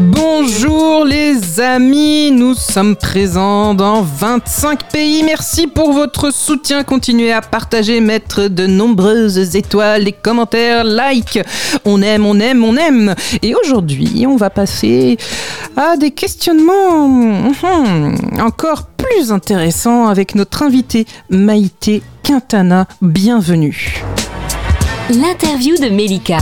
Bonjour les amis, nous sommes présents dans 25 pays. Merci pour votre soutien. Continuez à partager, mettre de nombreuses étoiles, les commentaires, like. On aime, on aime, on aime. Et aujourd'hui, on va passer à des questionnements hum, encore plus intéressants avec notre invité Maïté Quintana. Bienvenue. L'interview de Melika.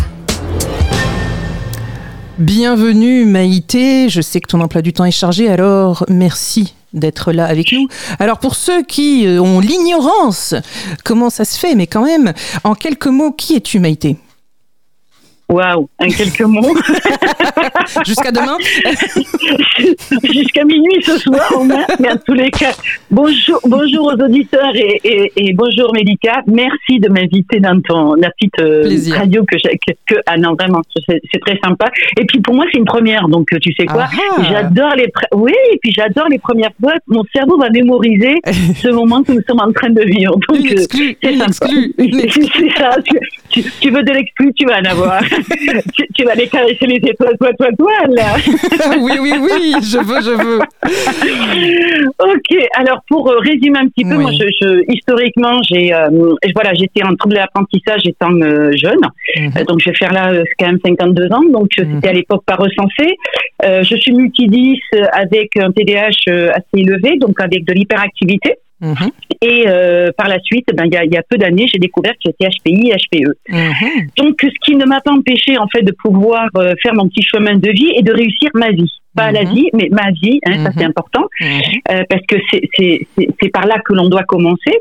Bienvenue Maïté, je sais que ton emploi du temps est chargé, alors merci d'être là avec nous. Alors pour ceux qui euh, ont l'ignorance, comment ça se fait, mais quand même, en quelques mots, qui es-tu Maïté? Waouh, en quelques mots. Jusqu'à demain Jusqu'à minuit ce soir, mais en tous les cas, bonjour, bonjour aux auditeurs et, et, bonjour Mélika. Merci de m'inviter dans ton la petite euh, radio que j'ai. Que, ah non, vraiment, c'est très sympa. Et puis pour moi, c'est une première, donc tu sais quoi ah ah. J'adore les. Oui, et puis j'adore les premières fois. Mon cerveau va mémoriser ce moment que nous sommes en train de vivre. Donc, une exclu, c'est ça. Tu, tu, veux de l'exclu, tu vas en avoir. tu, vas aller caresser les étoiles, toi, toi, toi, là. oui, oui, oui, je veux, je veux. ok, alors pour euh, résumer un petit peu, moi, je, historiquement, j'ai, euh, voilà, j'étais en trouble d'apprentissage étant euh, jeune, mhm. donc je vais faire là quand même 52 ans, donc c'était mhm. à l'époque pas recensé. je suis multidis avec un TDAH assez élevé, donc avec de l'hyperactivité. Mhm. Et euh, par la suite, ben il y a, y a, peu d'années, j'ai découvert que j'étais HPI, HPE. Mhm. Donc, ce qui ne m'a pas empêché en fait de pouvoir euh, faire mon petit chemin de vie et de réussir ma vie. Pas la mhm. vie, mais ma vie. Hein, Ça c'est important euh, parce que c'est par là que l'on doit commencer.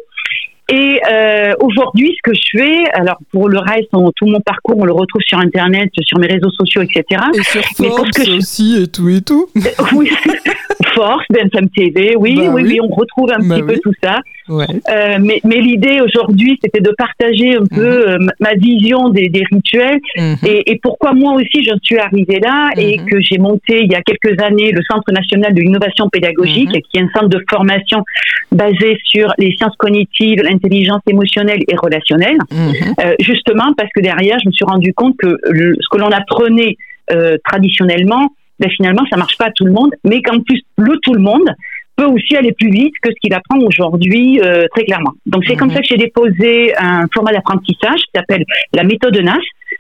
Et euh, aujourd'hui, ce que je fais, alors pour le reste, tout mon parcours, on le retrouve sur Internet, sur mes réseaux sociaux, etc. Et sur Force aussi, et tout et tout. oui, Force, BNSM TV, oui, bah oui, oui, on retrouve un bah petit peu tout ça. Ouais. Euh, mais mais l'idée aujourd'hui, c'était de partager un peu mhm. euh, ma vision des, des rituels mhm. et, et, pourquoi moi aussi je suis arrivée là et mhm. que j'ai monté il y a quelques années le Centre national de l'innovation pédagogique, qui est un centre de formation basé sur les sciences cognitives, l'intelligence émotionnelle et relationnelle. Euh, justement parce que derrière, je me suis rendu compte que ce que l'on apprenait euh, traditionnellement, ben finalement, ça marche pas à tout le monde, mais qu'en plus, le tout le monde, peut aussi aller plus vite que ce qu'il apprend aujourd'hui euh, très clairement. Donc c'est comme mhm. ça que j'ai déposé un format d'apprentissage qui s'appelle la méthode NAS,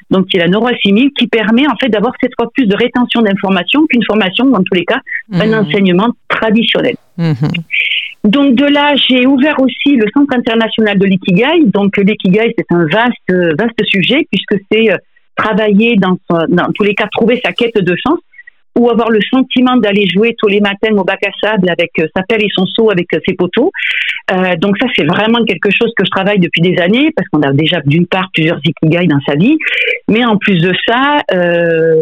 donc qui est la neuroassimile, qui permet en fait d'avoir cette fois plus de rétention d'informations qu'une formation, dans tous les cas, un mhm. enseignement traditionnel. Mhm. Donc de là, j'ai ouvert aussi le Centre international de l'ikigai. Donc l'ikigai, c'est un vaste, vaste sujet puisque c'est euh, travailler dans, dans tous les cas, trouver sa quête de sens ou avoir le sentiment d'aller jouer tous les matins au bac à sable avec euh, sa pelle et son seau avec euh, ses poteaux. Euh, donc ça, c'est vraiment quelque chose que je travaille depuis des années parce qu'on a déjà d'une part plusieurs ikigai dans sa vie, mais en plus de ça,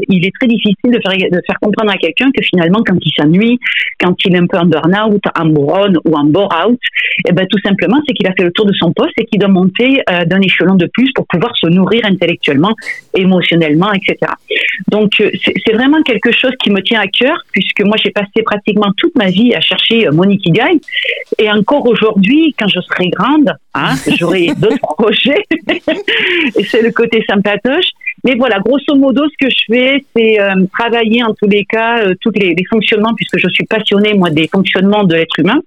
il est très difficile de faire, de faire comprendre à quelqu'un que finalement, quand il s'ennuie, quand il est un peu en burn-out, en bourron ou en bore-out, eh ben tout simplement, c'est qu'il a fait le tour de son poste et qu'il doit monter d'un échelon de plus pour pouvoir se nourrir intellectuellement, émotionnellement, etc. Donc c'est vraiment quelque chose qui me tient à cœur, puisque moi j'ai passé pratiquement toute ma vie à chercher euh, mon ikigai, et encore aujourd'hui, quand je serai grande, hein, j'aurai d'autres projets, et c'est le côté sympatoche. Mais voilà, grosso modo, ce que je fais, c'est euh, travailler en tous les cas euh, tous les, fonctionnements, puisque je suis passionnée moi des fonctionnements de l'être humain.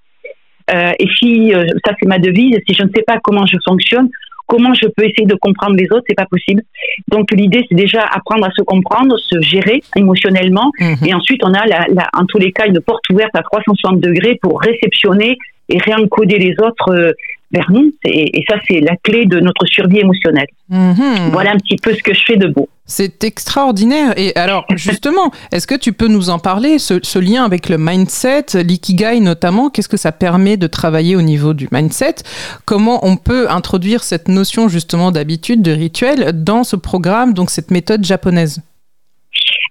et si ça c'est ma devise, si je ne sais pas comment je fonctionne, Comment je peux essayer de comprendre les autres C'est pas possible. Donc l'idée, c'est déjà apprendre à se comprendre, se gérer émotionnellement, mhm. et ensuite on a, la, la, en tous les cas, une porte ouverte à 360 degrés pour réceptionner et réencoder les autres euh, vers nous. Et, ça, c'est la clé de notre survie émotionnelle. Mhm. Voilà un petit peu ce que je fais de beau. C'est extraordinaire. Et alors, justement, est-ce que tu peux nous en parler, ce, lien avec le mindset, l'ikigai notamment, qu'est-ce que ça permet de travailler au niveau du mindset? Comment on peut introduire cette notion justement d'habitude, de rituel dans ce programme, donc cette méthode japonaise?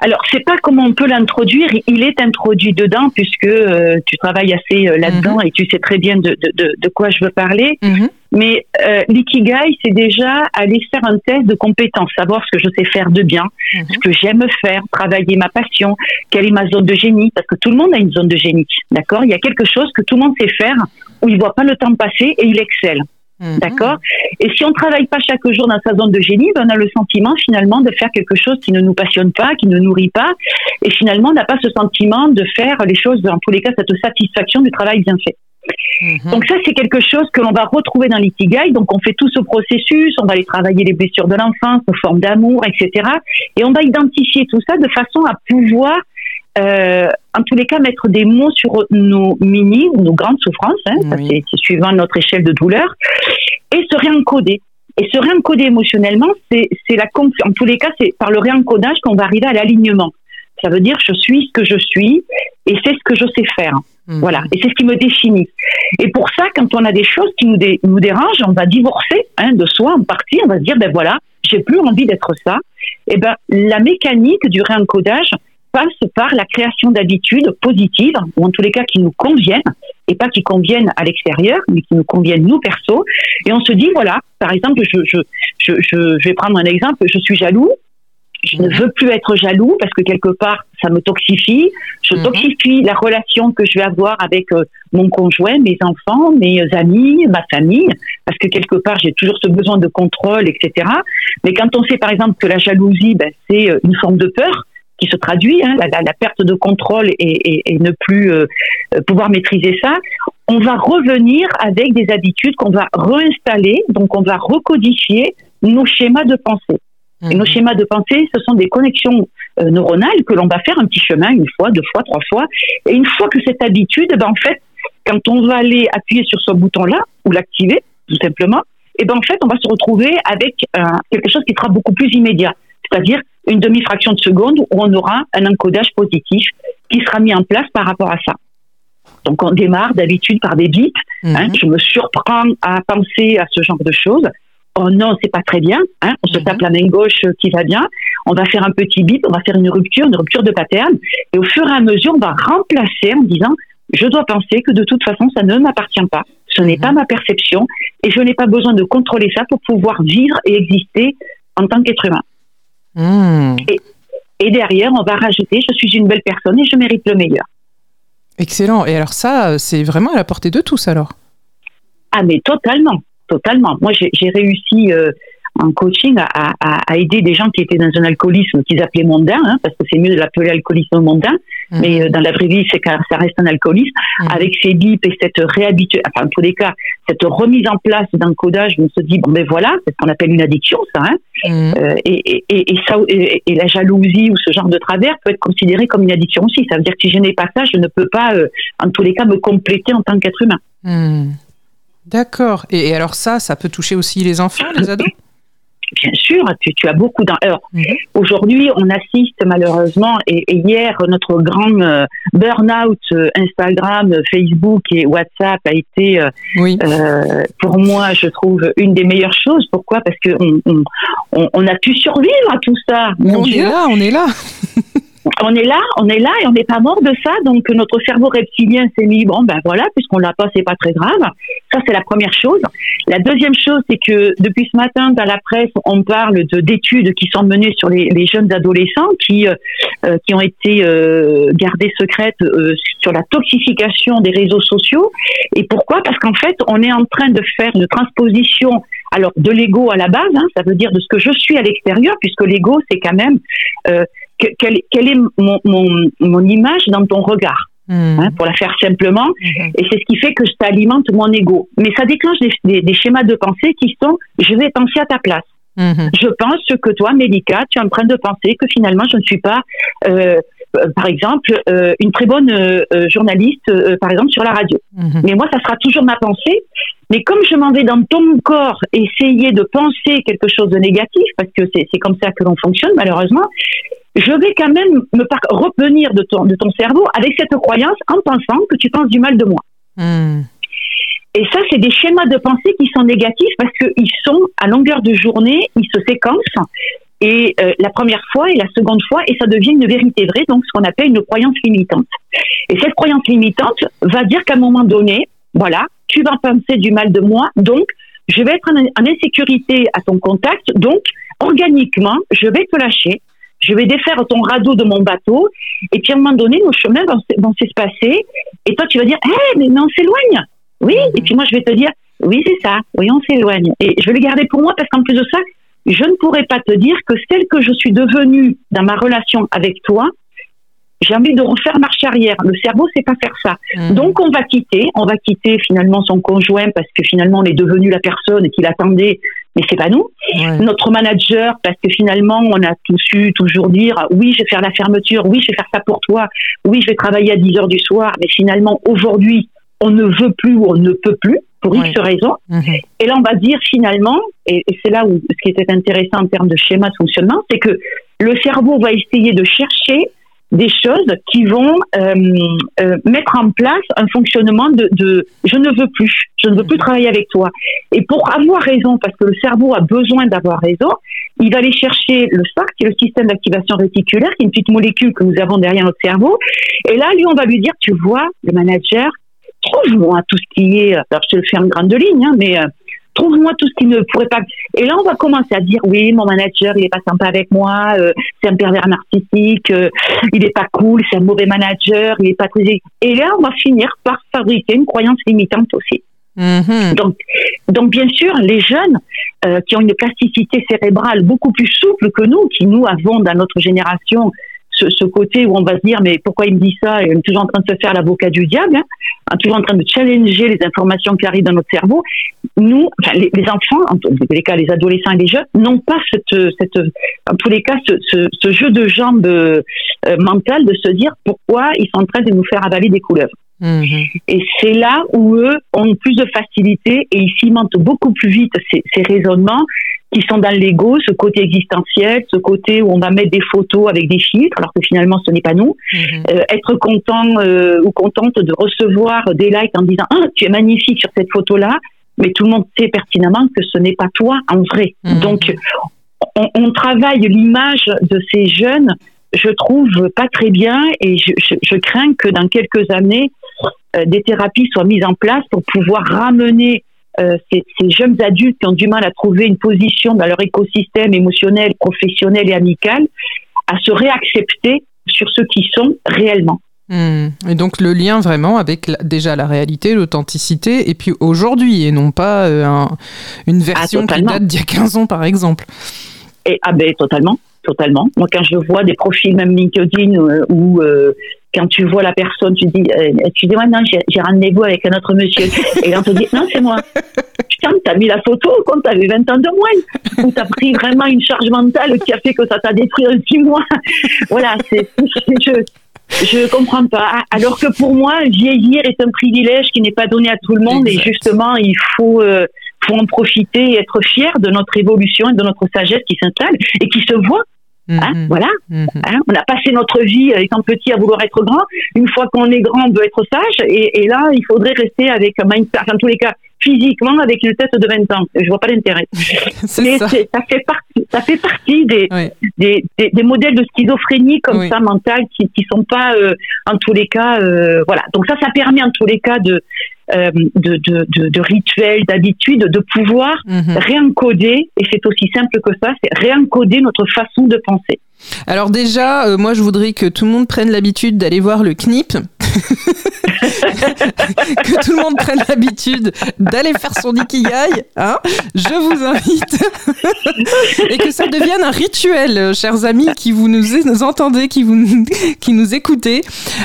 Alors, c'est pas comment on peut l'introduire. Il est introduit dedans puisque euh, tu travailles assez euh, là-dedans mhm. et tu sais très bien de, de, de, quoi je veux parler. Mhm. Mais euh, l'ikigai, c'est déjà aller faire un test de compétence, savoir ce que je sais faire de bien, mhm. ce que j'aime faire, travailler ma passion, quelle est ma zone de génie, parce que tout le monde a une zone de génie, d'accord? Il y a quelque chose que tout le monde sait faire, où il voit pas le temps passer et il excelle. Mhm. D'accord Et si on travaille pas chaque jour dans sa zone de génie, ben on a le sentiment finalement de faire quelque chose qui ne nous passionne pas, qui ne nourrit pas, et finalement on n'a pas ce sentiment de faire les choses, dans tous les cas, cette satisfaction du travail bien fait. Mhm. Donc ça, c'est quelque chose que l'on va retrouver dans l'ikigai. Donc on fait tout ce processus, on va aller travailler les blessures de l'enfance, nos formes d'amour, etc. Et on va identifier tout ça de façon à pouvoir euh, en tous les cas, mettre des mots sur nos mini ou nos grandes souffrances, hein, c'est suivant notre échelle de douleur, et se réencoder. Et se réencoder émotionnellement, c'est la en tous les cas, c'est par le réencodage qu'on va arriver à l'alignement. Ça veut dire je suis ce que je suis et c'est ce que je sais faire. Mhm. Voilà, et c'est ce qui me définit. Et pour ça, quand on a des choses qui nous, nous dérangent, on va divorcer hein, de soi en partie. On va se dire ben voilà, j'ai plus envie d'être ça. Et ben la mécanique du réencodage, passe par la création d'habitudes positives, ou en tous les cas qui nous conviennent, et pas qui conviennent à l'extérieur, mais qui nous conviennent nous perso. Et on se dit, voilà, par exemple, je, je, je, je vais prendre un exemple, je suis jaloux, je ne veux plus être jaloux parce que quelque part, ça me toxifie. Je mhm. toxifie la relation que je vais avoir avec euh, mon conjoint, mes enfants, mes amis, ma famille, parce que quelque part, j'ai toujours ce besoin de contrôle, etc. Mais quand on sait, par exemple, que la jalousie, ben, c'est euh, une forme de peur, qui se traduit, hein, la, perte de contrôle et, ne plus euh, pouvoir maîtriser ça, on va revenir avec des habitudes qu'on va réinstaller, donc on va recodifier nos schémas de pensée. Et nos mhm. schémas de pensée, ce sont des connexions euh, neuronales que l'on va faire un petit chemin, une fois, deux fois, trois fois. Et une fois que cette habitude, ben, en fait, quand on va aller appuyer sur ce bouton-là, ou l'activer, tout simplement, et ben en fait, on va se retrouver avec euh, quelque chose qui sera beaucoup plus immédiat c'est-à-dire une demi-fraction de seconde où on aura un encodage positif qui sera mis en place par rapport à ça. Donc on démarre d'habitude par des bips. Hein. Mhm. je me surprends à penser à ce genre de choses. Oh non, c'est pas très bien. Hein, on se mhm. tape la main gauche qui va bien. On va faire un petit bip, on va faire une rupture, une rupture de pattern. Et au fur et à mesure, on va remplacer en disant je dois penser que de toute façon, ça ne m'appartient pas. Ce n'est mhm. pas ma perception et je n'ai pas besoin de contrôler ça pour pouvoir vivre et exister en tant qu'être humain. Hmm. Et, derrière, on va rajouter je suis une belle personne et je mérite le meilleur. Excellent. Et alors ça, c'est vraiment à la portée de tous alors? Ah mais totalement, totalement. Moi, j'ai réussi euh, en coaching à, à, aider des gens qui étaient dans un alcoolisme qu'ils appelaient mondain, hein, parce que c'est mieux de l'appeler alcoolisme mondain, mhm. mais euh, dans la vraie vie, c'est ça reste un alcoolisme, mhm. avec ces bips et cette réhabitude, enfin, en tous les cas, cette remise en place d'un codage, on se dit, bon, ben voilà, c'est ce qu'on appelle une addiction, ça, hein, mhm. euh, et, et, et, ça, et, la jalousie ou ce genre de travers peut être considéré comme une addiction aussi. Ça veut dire que si je n'ai pas ça, je ne peux pas, euh, en tous les cas, me compléter en tant qu'être humain. D'accord. Et, alors ça, ça peut toucher aussi les enfants, les ados? Bien sûr, tu, as beaucoup d'un. Mhm. aujourd'hui, on assiste malheureusement, et, hier, notre grand euh, burn-out euh, Instagram, Facebook et WhatsApp a été, euh, pour moi, je trouve, une des meilleures choses. Pourquoi? Parce qu'on on, on, a pu survivre à tout ça. on est là, on est là. on est là, on est là et on n'est pas mort de ça. Donc notre cerveau reptilien s'est mis bon ben voilà puisqu'on l'a pas c'est pas très grave. Ça c'est la première chose. La deuxième chose c'est que depuis ce matin dans la presse on parle de d'études qui sont menées sur les, jeunes adolescents qui euh, euh, qui ont été euh, gardées secrètes sur la toxification des réseaux sociaux. Et pourquoi? Parce qu'en fait on est en train de faire une transposition alors de l'ego à la base, hein, ça veut dire de ce que je suis à l'extérieur puisque l'ego c'est quand même quelle, est mon, mon, mon, image dans ton regard hmm. hein, pour la faire simplement. Hmm. Et c'est ce qui fait que ça alimente mon ego. Mais ça déclenche des, des, schémas de pensée qui sont je vais penser à ta place. Hmm. Je pense que toi, Mélika, tu es en train de penser que finalement je ne suis pas, euh par exemple, euh, une très bonne euh, journaliste, par exemple, sur la radio. Mais moi, ça sera toujours ma pensée. Mais comme je m'en vais dans ton corps essayer de penser quelque chose de négatif, parce que c'est comme ça que l'on fonctionne malheureusement, je vais quand même me revenir de ton, de ton cerveau avec cette croyance en pensant que tu penses du mal de moi. Hmm. Et ça, c'est des schémas de pensée qui sont négatifs parce qu'ils sont à longueur de journée, ils se séquencent et euh, la première fois et la seconde fois, et ça devient une vérité vraie, donc ce qu'on appelle une croyance limitante. Et cette croyance limitante va dire qu'à un moment donné, voilà, tu vas penser du mal de moi, donc je vais être en, insécurité à ton contact, donc organiquement, je vais te lâcher, je vais défaire ton radeau de mon bateau, et puis à un moment donné, nos chemins vont, s'espacer, et toi tu vas dire, hé, mais, mais on s'éloigne. Oui, et puis moi je vais te dire, oui, c'est ça, oui, on s'éloigne. Et je vais le garder pour moi parce qu'en plus de ça, je ne pourrais pas te dire que celle que je suis devenue dans ma relation avec toi, j'ai envie de refaire marche arrière. Le cerveau sait pas faire ça. Mmh. Donc on va quitter, on va quitter finalement son conjoint parce que finalement on est devenu la personne qu'il attendait, mais c'est pas nous. Notre manager parce que finalement on a tout su toujours dire oui je vais faire la fermeture, oui je vais faire ça pour toi, oui je vais travailler à 10 heures du soir, mais finalement aujourd'hui on ne veut plus ou on ne peut plus pour X raisons. Mhm. Et là, on va dire finalement, et, c'est là où ce qui était intéressant en termes de schéma de fonctionnement, c'est que le cerveau va essayer de chercher des choses qui vont euh, euh, mettre en place un fonctionnement de, de, je ne veux plus, je ne veux plus mhm. travailler avec toi. Et pour avoir raison, parce que le cerveau a besoin d'avoir raison, il va aller chercher le SPARC, qui est le système d'activation réticulaire, qui est une petite molécule que nous avons derrière notre cerveau. Et là, lui, on va lui dire, tu vois, le manager, trouve-moi tout ce qui est, alors je te le fais en grande ligne, hein, mais euh, trouve-moi tout ce qui ne pourrait pas. Et là, on va commencer à dire oui, mon manager, il est pas sympa avec moi, euh, c'est un pervers narcissique, euh, il est pas cool, c'est un mauvais manager, il est pas très. Et là, on va finir par fabriquer une croyance limitante aussi. Mm-hmm. Donc, donc bien sûr, les jeunes qui ont une plasticité cérébrale beaucoup plus souple que nous, qui nous avons dans notre génération ce, côté où on va se dire mais pourquoi il me dit ça? Et on est toujours en train de se faire l'avocat du diable, hein, toujours en train de challenger les informations qui arrivent dans notre cerveau. Nous, les, enfants, en tous les cas les adolescents et les jeunes, n'ont pas cette, cette, en tous les cas ce, ce, jeu de jambes euh, de se dire pourquoi ils sont en train de nous faire avaler des couleuvres. Mhm. Et c'est là où eux ont plus de facilité et ils cimentent beaucoup plus vite ces, ces raisonnements qui sont dans l'ego, ce côté existentiel, ce côté où on va mettre des photos avec des filtres, alors que finalement ce n'est pas nous. Mhm. Euh, être content euh, ou contente de recevoir des likes en disant ah tu es magnifique sur cette photo là, mais tout le monde sait pertinemment que ce n'est pas toi en vrai. Mhm. Donc on, on travaille l'image de ces jeunes, je trouve pas très bien et je, je, je crains que dans quelques années des thérapies soient mises en place pour pouvoir ramener euh, ces, jeunes adultes qui ont du mal à trouver une position dans leur écosystème émotionnel, professionnel et amical, à se réaccepter sur ce qu'ils sont réellement. Hmm. Et donc le lien vraiment avec déjà la réalité, l'authenticité, et puis aujourd'hui, et non pas euh, une version ah, qui date d'il y a 15 ans par exemple. Et, ah ben totalement, totalement. Moi quand je vois des profils même LinkedIn euh, où quand tu vois la personne, tu dis, euh, excusez-moi, non, j'ai rendez-vous avec un autre monsieur. Et là, on te dit, non, c'est moi. Putain, t'as mis la photo quand t'avais 20 ans de moins. Ou t'as pris vraiment une charge mentale qui a fait que ça t'a détruit en 6 mois. voilà, c'est, je, je comprends pas. Alors que pour moi, vieillir est un privilège qui n'est pas donné à tout le monde et justement, il faut, euh, faut en profiter et être fier de notre évolution et de notre sagesse qui s'installe et qui se voit Hein, mhm. voilà. Mhm. Hein, on a passé notre vie étant petit à vouloir être grand. Une fois qu'on est grand, on veut être sage. Et, et, là, il faudrait rester avec un mindset, en tous les cas, physiquement, avec une tête de 20 ans. Je vois pas l'intérêt. Mais ça. ça. fait partie, ça fait partie des, des, des, modèles de schizophrénie comme ça mentale qui, qui sont pas, euh, en tous les cas, euh, voilà. Donc ça, ça permet en tous les cas de euh, de, de, de, de, rituels, d'habitudes, de pouvoir mhm. réencoder, et c'est aussi simple que ça, c'est réencoder notre façon de penser. Alors déjà, moi je voudrais que tout le monde prenne l'habitude d'aller voir le KNIP. que tout le monde prenne l'habitude d'aller faire son ikigai, hein je vous invite, et que ça devienne un rituel, chers amis qui vous nous, entendez, qui nous écoutez.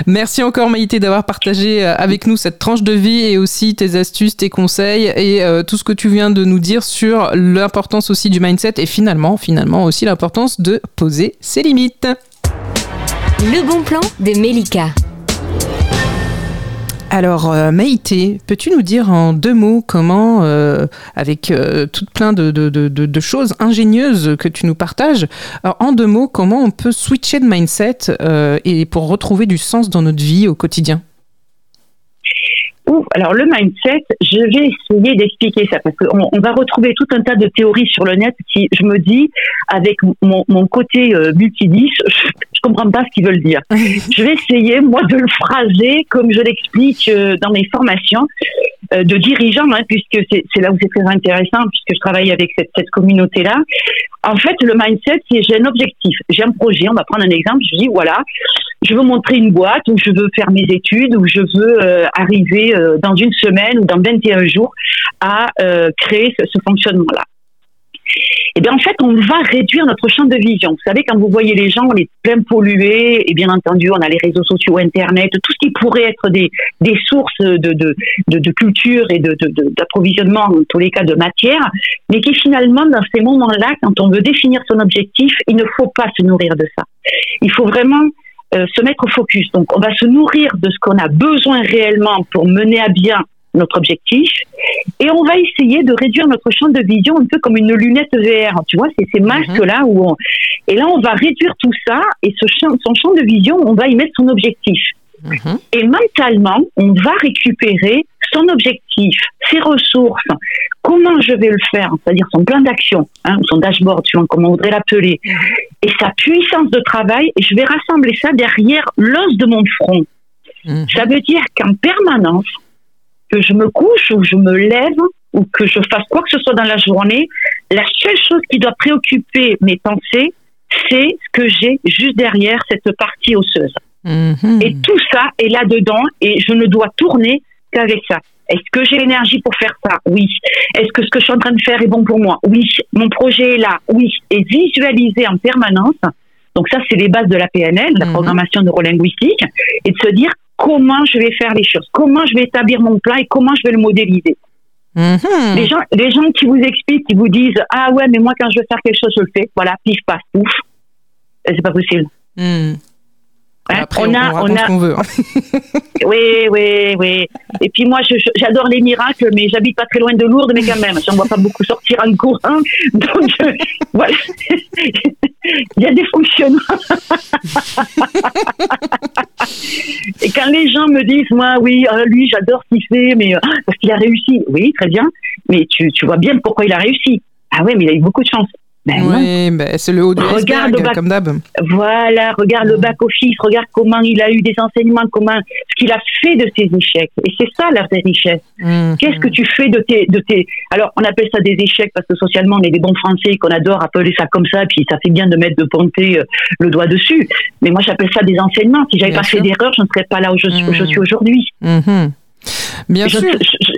Merci encore Maïté d'avoir partagé euh, avec nous cette tranche de vie et aussi tes astuces, tes conseils et euh, tout ce que tu viens de nous dire sur l'importance aussi du mindset et finalement, finalement aussi l'importance de poser ses limites. Le bon plan de Melika. Alors, euh, Maïté, peux-tu nous dire en deux mots comment, euh, avec euh, tout plein de, choses ingénieuses que tu nous partages, en deux mots, comment on peut switcher de mindset et pour retrouver du sens dans notre vie au quotidien? Alors le mindset, je vais essayer d'expliquer ça parce qu'on on va retrouver tout un tas de théories sur le net. Si je me dis, avec mon, côté euh, multidis, je, je comprends pas ce qu'ils veulent dire. je vais essayer moi de le phraser comme je l'explique euh, dans mes formations euh, de dirigeants, hein, puisque c'est là où c'est très intéressant, puisque je travaille avec cette, cette communauté-là. En fait, le mindset, c'est j'ai un objectif, j'ai un projet. On va prendre un exemple. Je dis voilà, je veux montrer une boîte ou je veux faire mes études ou je veux euh, arriver dans une semaine ou dans 21 jours à créer ce, fonctionnement-là. Eh bien en fait, on va réduire notre champ de vision. Vous savez, quand vous voyez les gens, on est plein pollué, et bien entendu, on a les réseaux sociaux, Internet, tout ce qui pourrait être des, des sources de, de, de, de culture et d'approvisionnement, de, en tous les cas de matière, mais qui finalement, dans ces moments-là, quand on veut définir son objectif, il ne faut pas se nourrir de ça. Il faut vraiment euh, se mettre au focus. Donc, on va se nourrir de ce qu'on a besoin réellement pour mener à bien notre objectif et on va essayer de réduire notre champ de vision un peu comme une lunette VR. Tu vois, c'est ces mhm. masques-là où on... Et là, on va réduire tout ça et ce champ, son champ de vision, on va y mettre son objectif. Mhm. Et mentalement, on va récupérer son objectif, ses ressources, comment je vais le faire, c'est-à-dire son plan d'action, hein, son dashboard, tu vois, comment on voudrait l'appeler, mhm. et sa puissance de travail, et je vais rassembler ça derrière l'os de mon front. Ça veut dire qu'en permanence, que je me couche ou je me lève ou que je fasse quoi que ce soit dans la journée, la seule chose qui doit préoccuper mes pensées, c'est ce que j'ai juste derrière cette partie osseuse. Mhm. Et tout ça est là-dedans et je ne dois tourner qu'avec ça. Est-ce que j'ai l'énergie pour faire ça? Oui. Est-ce que ce que je suis en train de faire est bon pour moi? Oui. Mon projet est là? Oui. Et visualiser en permanence. Donc ça, c'est les bases de la PNL, la mhm. programmation neurolinguistique, et de se dire comment je vais faire les choses, comment je vais établir mon plan et comment je vais le modéliser. Mhm. Les, gens, les gens qui vous expliquent, qui vous disent Ah ouais, mais moi, quand je veux faire quelque chose, je le fais. Voilà, pif, passe, pouf. C'est pas possible. Mhm. Hein, on, a, on, a. qu'on veut. Hein. oui, oui, oui. Et puis moi, j'adore les miracles, mais j'habite pas très loin de Lourdes, mais quand même, j'en vois pas beaucoup sortir en courant. Donc, euh, voilà. Il y a des fonctionnements. Et quand les gens me disent, moi, oui, euh, lui, j'adore ce qu'il fait, mais euh, parce qu'il a réussi. Oui, très bien. Mais tu, tu vois bien pourquoi il a réussi. Ah ouais, mais il a eu beaucoup de chance. Ben oui, ben c'est le haut du regarde comme d'hab. Voilà, regarde le back-office, regarde comment il a eu des enseignements, comment ce qu'il a fait de ses échecs. Et c'est ça la vraie richesse. Mhm. Qu'est-ce que tu fais de tes, de tes... Alors, on appelle ça des échecs parce que socialement, on est des bons Français qu'on adore appeler ça comme ça, puis ça fait bien de mettre de ponter euh, le doigt dessus. Mais moi, j'appelle ça des enseignements. Si j'avais pas fait d'erreur, je ne serais pas là où je, suis mhm. aujourd'hui. Bien sûr je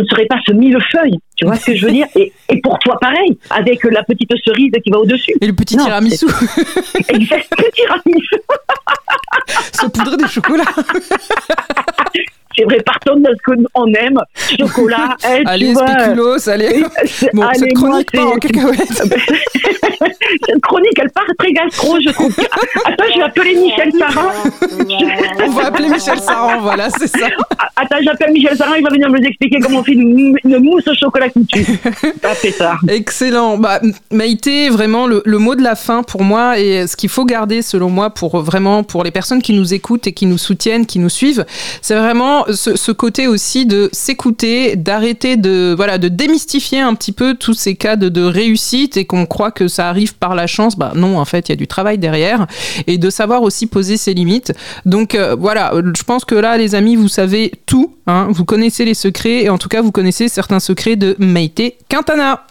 ne serais pas ce millefeuille. Tu vois ce que je veux dire? Et, et, pour toi, pareil, avec la petite cerise qui va au-dessus. Et le petit tiramisu. Exact, le tiramisu. poudre de chocolat. c'est vrai, partons de ce qu'on aime. Chocolat, elle, Allez, tu spéculoos, allez. Bon, allez, cette chronique part en cacahuète. cette chronique, elle part très gastro, je trouve. Attends, je vais appeler Michel Saran. on va appeler Michel Saran, voilà, c'est ça. Attends, j'appelle Michel Saran, il va venir nous expliquer comment on fait une, mousse au chocolat qui tue. ça. Excellent. Bah, Maïté, vraiment, le, le, mot de la fin pour moi, et ce qu'il faut garder, selon moi, pour vraiment, pour les personnes qui nous écoutent et qui nous soutiennent, qui nous suivent, c'est vraiment ce, côté aussi de s'écouter, d'arrêter de voilà de démystifier un petit peu tous ces cas de, réussite et qu'on croit que ça arrive par la chance. Bah non, en fait, il y a du travail derrière et de savoir aussi poser ses limites. Donc euh, voilà, je pense que là, les amis, vous savez tout. Hein, vous connaissez les secrets et en tout cas, vous connaissez certains secrets de Maïté Quintana.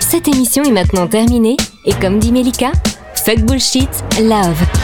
Cette émission est maintenant terminée et comme dit Melika, fuck bullshit, love.